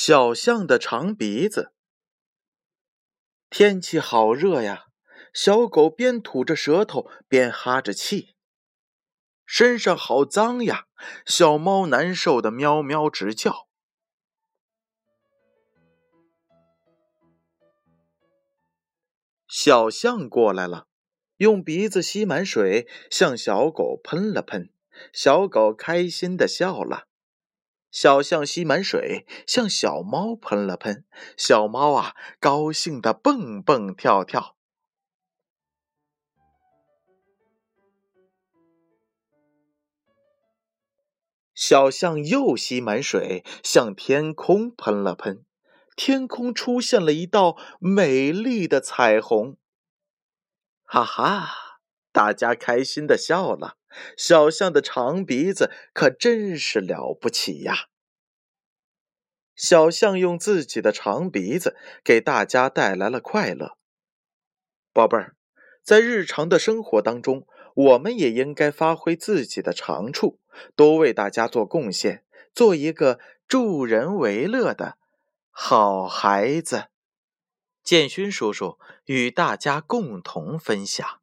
小象的长鼻子。天气好热呀，小狗边吐着舌头边哈着气。身上好脏呀，小猫难受的喵喵直叫。小象过来了，用鼻子吸满水，向小狗喷了喷。小狗开心的笑了。小象吸满水，向小猫喷了喷。小猫啊，高兴的蹦蹦跳跳。小象又吸满水，向天空喷了喷。天空出现了一道美丽的彩虹。哈哈，大家开心的笑了。小象的长鼻子可真是了不起呀！小象用自己的长鼻子给大家带来了快乐。宝贝儿，在日常的生活当中，我们也应该发挥自己的长处，多为大家做贡献，做一个助人为乐的好孩子。建勋叔叔与大家共同分享。